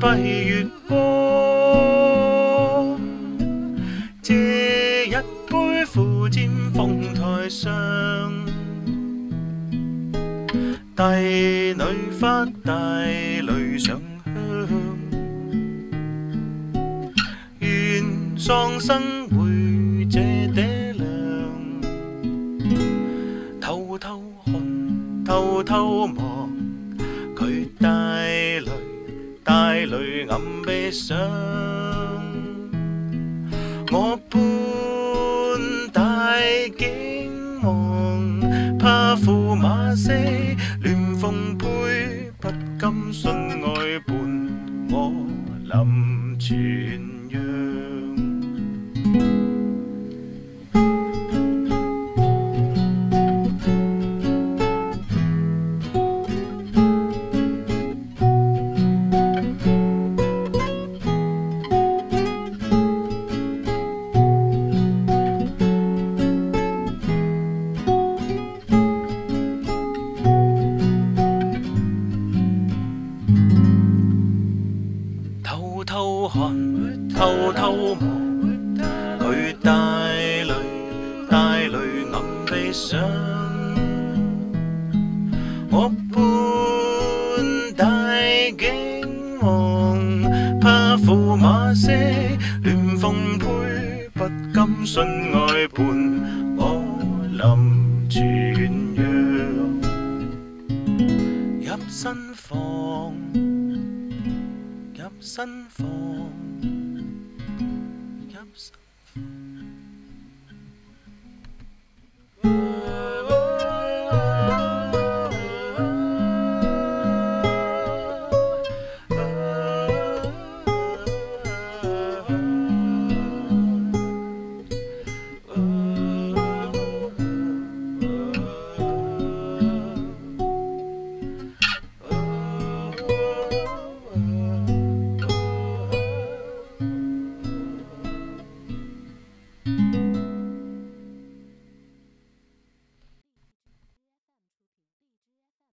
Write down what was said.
拜月光，借一杯苦煎凤台上，帝女发带泪上香，愿丧生会这爹娘，偷偷看，偷偷望，佢带泪。泪暗悲伤，我半大惊惶，怕驸马色乱奉陪，不甘信爱伴我临泉阳。偷看，偷偷望，佢带泪，带泪暗悲伤。我半带惊惶，怕驸马些乱奉陪，不甘信爱伴我临泉壤，入新房。入新房，